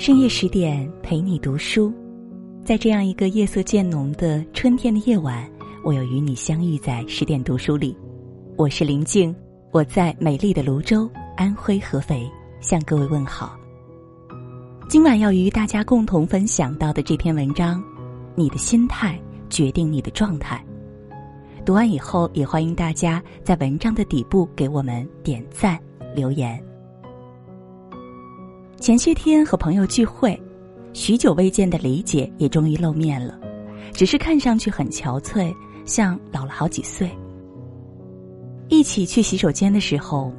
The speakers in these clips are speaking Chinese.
深夜十点陪你读书，在这样一个夜色渐浓的春天的夜晚，我又与你相遇在十点读书里。我是林静，我在美丽的泸州，安徽合肥向各位问好。今晚要与大家共同分享到的这篇文章，你的心态决定你的状态。读完以后，也欢迎大家在文章的底部给我们点赞留言。前些天和朋友聚会，许久未见的李姐也终于露面了，只是看上去很憔悴，像老了好几岁。一起去洗手间的时候，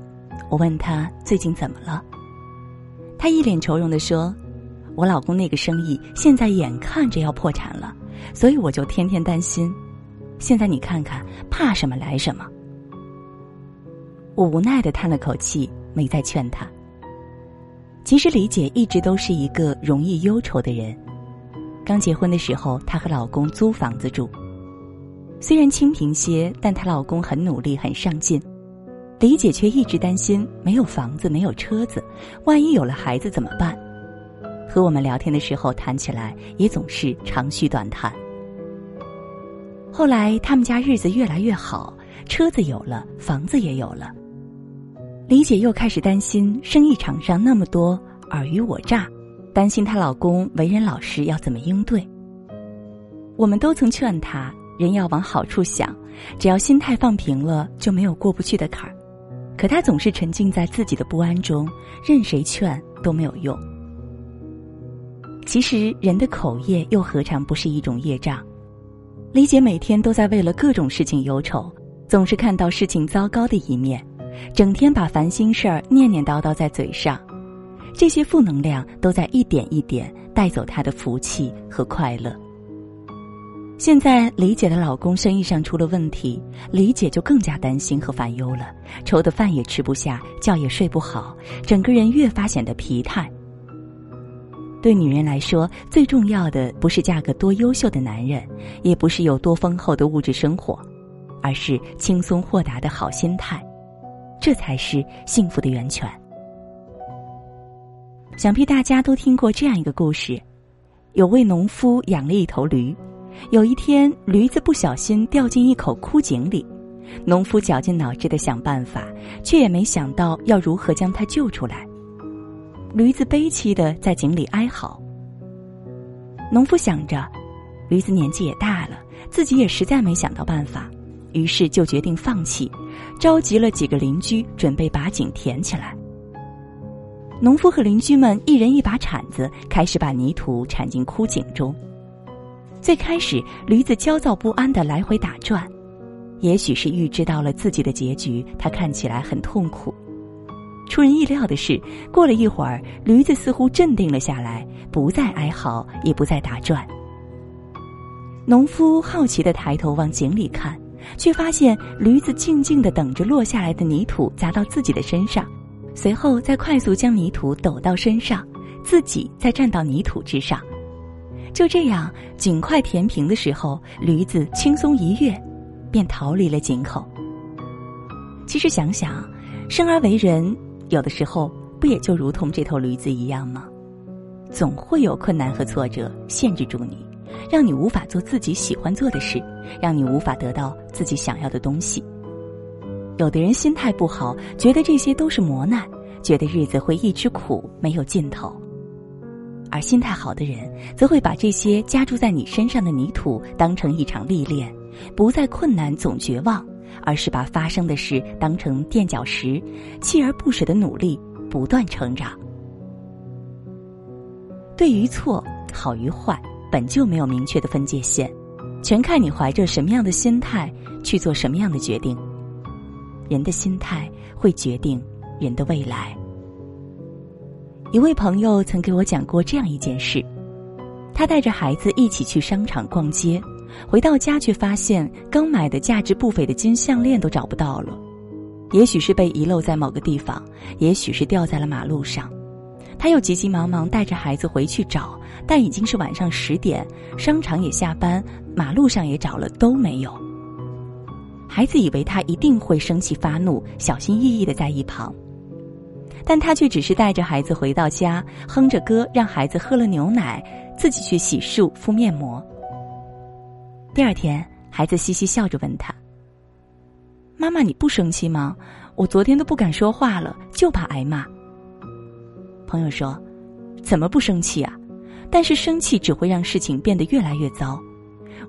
我问她最近怎么了，她一脸愁容的说：“我老公那个生意现在眼看着要破产了，所以我就天天担心。现在你看看，怕什么来什么。”我无奈的叹了口气，没再劝她。其实李姐一直都是一个容易忧愁的人。刚结婚的时候，她和老公租房子住，虽然清贫些，但她老公很努力、很上进。李姐却一直担心没有房子、没有车子，万一有了孩子怎么办？和我们聊天的时候谈起来，也总是长吁短叹。后来他们家日子越来越好，车子有了，房子也有了。李姐又开始担心生意场上那么多尔虞我诈，担心她老公为人老实要怎么应对。我们都曾劝她，人要往好处想，只要心态放平了，就没有过不去的坎儿。可她总是沉浸在自己的不安中，任谁劝都没有用。其实人的口业又何尝不是一种业障？李姐每天都在为了各种事情忧愁，总是看到事情糟糕的一面。整天把烦心事儿念念叨叨在嘴上，这些负能量都在一点一点带走她的福气和快乐。现在李姐的老公生意上出了问题，李姐就更加担心和烦忧了，愁的饭也吃不下，觉也睡不好，整个人越发显得疲态。对女人来说，最重要的不是嫁个多优秀的男人，也不是有多丰厚的物质生活，而是轻松豁达的好心态。这才是幸福的源泉。想必大家都听过这样一个故事：有位农夫养了一头驴，有一天驴子不小心掉进一口枯井里，农夫绞尽脑汁的想办法，却也没想到要如何将它救出来。驴子悲戚的在井里哀嚎。农夫想着，驴子年纪也大了，自己也实在没想到办法。于是就决定放弃，召集了几个邻居，准备把井填起来。农夫和邻居们一人一把铲子，开始把泥土铲进枯井中。最开始，驴子焦躁不安的来回打转，也许是预知到了自己的结局，他看起来很痛苦。出人意料的是，过了一会儿，驴子似乎镇定了下来，不再哀嚎，也不再打转。农夫好奇的抬头往井里看。却发现驴子静静的等着落下来的泥土砸到自己的身上，随后再快速将泥土抖到身上，自己再站到泥土之上。就这样，井快填平的时候，驴子轻松一跃，便逃离了井口。其实想想，生而为人，有的时候不也就如同这头驴子一样吗？总会有困难和挫折限制住你。让你无法做自己喜欢做的事，让你无法得到自己想要的东西。有的人心态不好，觉得这些都是磨难，觉得日子会一直苦没有尽头；而心态好的人，则会把这些加注在你身上的泥土当成一场历练，不再困难总绝望，而是把发生的事当成垫脚石，锲而不舍的努力，不断成长。对于错，好与坏。本就没有明确的分界线，全看你怀着什么样的心态去做什么样的决定。人的心态会决定人的未来。一位朋友曾给我讲过这样一件事：他带着孩子一起去商场逛街，回到家却发现刚买的价值不菲的金项链都找不到了，也许是被遗漏在某个地方，也许是掉在了马路上。他又急急忙忙带着孩子回去找，但已经是晚上十点，商场也下班，马路上也找了都没有。孩子以为他一定会生气发怒，小心翼翼的在一旁。但他却只是带着孩子回到家，哼着歌让孩子喝了牛奶，自己去洗漱、敷面膜。第二天，孩子嘻嘻笑着问他：“妈妈，你不生气吗？我昨天都不敢说话了，就怕挨骂。”朋友说：“怎么不生气啊？但是生气只会让事情变得越来越糟。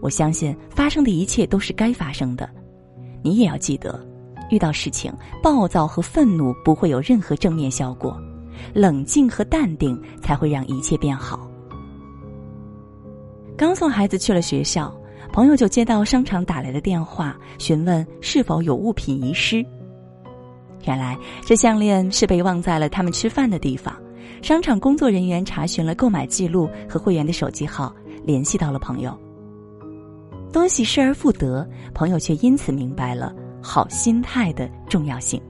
我相信发生的一切都是该发生的，你也要记得。”遇到事情，暴躁和愤怒不会有任何正面效果，冷静和淡定才会让一切变好。刚送孩子去了学校，朋友就接到商场打来的电话，询问是否有物品遗失。原来这项链是被忘在了他们吃饭的地方。商场工作人员查询了购买记录和会员的手机号，联系到了朋友。东西失而复得，朋友却因此明白了。好心态的重要性。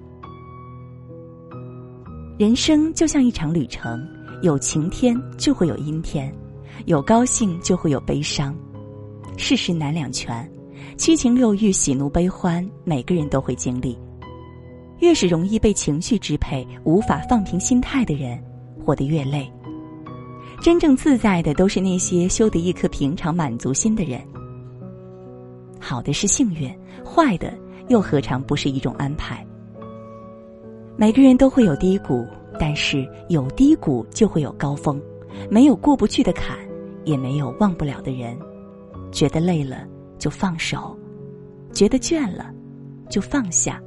人生就像一场旅程，有晴天就会有阴天，有高兴就会有悲伤，世事难两全，七情六欲、喜怒悲欢，每个人都会经历。越是容易被情绪支配、无法放平心态的人，活得越累。真正自在的，都是那些修得一颗平常满足心的人。好的是幸运，坏的。又何尝不是一种安排？每个人都会有低谷，但是有低谷就会有高峰，没有过不去的坎，也没有忘不了的人。觉得累了就放手，觉得倦了就放下。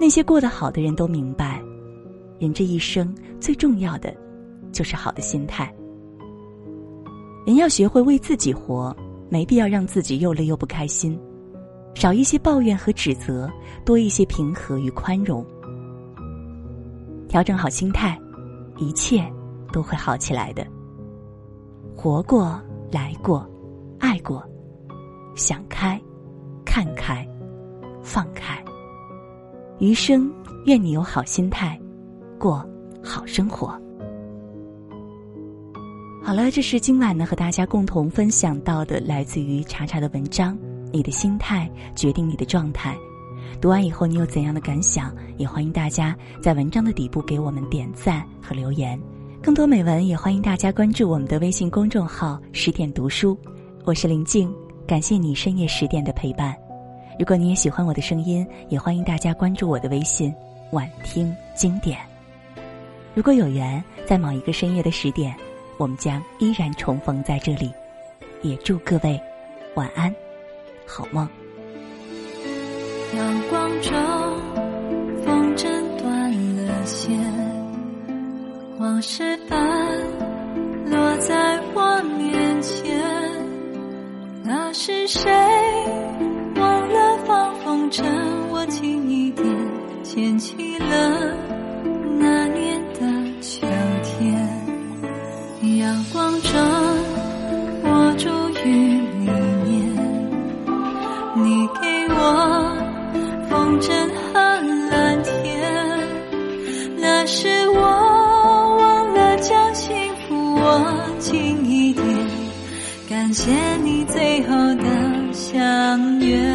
那些过得好的人都明白，人这一生最重要的就是好的心态。人要学会为自己活，没必要让自己又累又不开心。少一些抱怨和指责，多一些平和与宽容。调整好心态，一切都会好起来的。活过来过，爱过，想开，看开，放开。余生愿你有好心态，过好生活。好了，这是今晚呢和大家共同分享到的来自于查查的文章。你的心态决定你的状态。读完以后，你有怎样的感想？也欢迎大家在文章的底部给我们点赞和留言。更多美文，也欢迎大家关注我们的微信公众号“十点读书”。我是林静，感谢你深夜十点的陪伴。如果你也喜欢我的声音，也欢迎大家关注我的微信“晚听经典”。如果有缘，在某一个深夜的十点，我们将依然重逢在这里。也祝各位晚安。好梦。阳光中，风筝断了线，往事般落在我面前。那是谁忘了放风筝？我轻一点牵起了相约，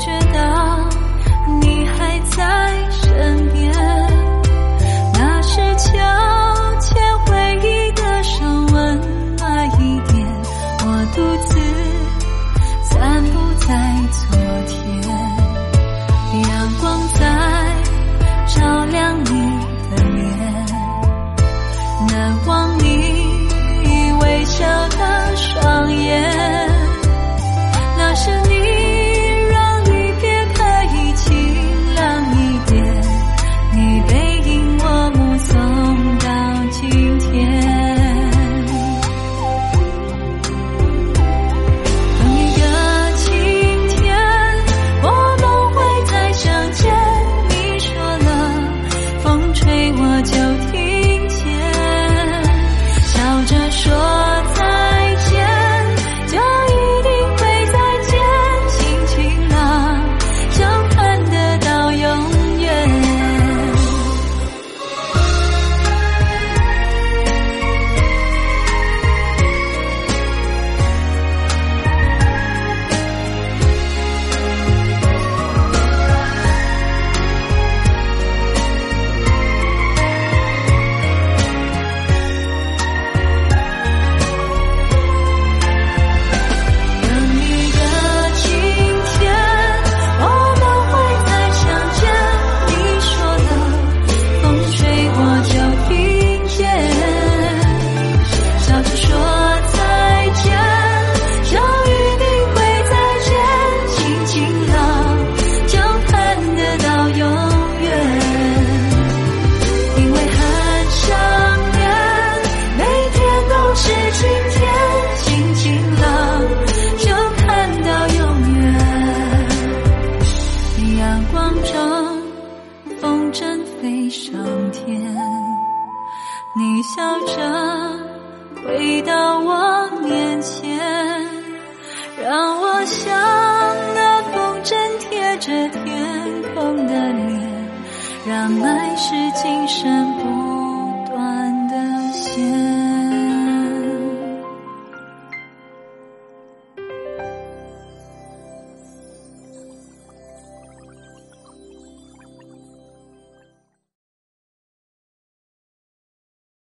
觉到你还在身边。那是秋千回忆的声温暖一点，我独自散步在昨天。阳光在照亮你的脸，难忘让爱是今生不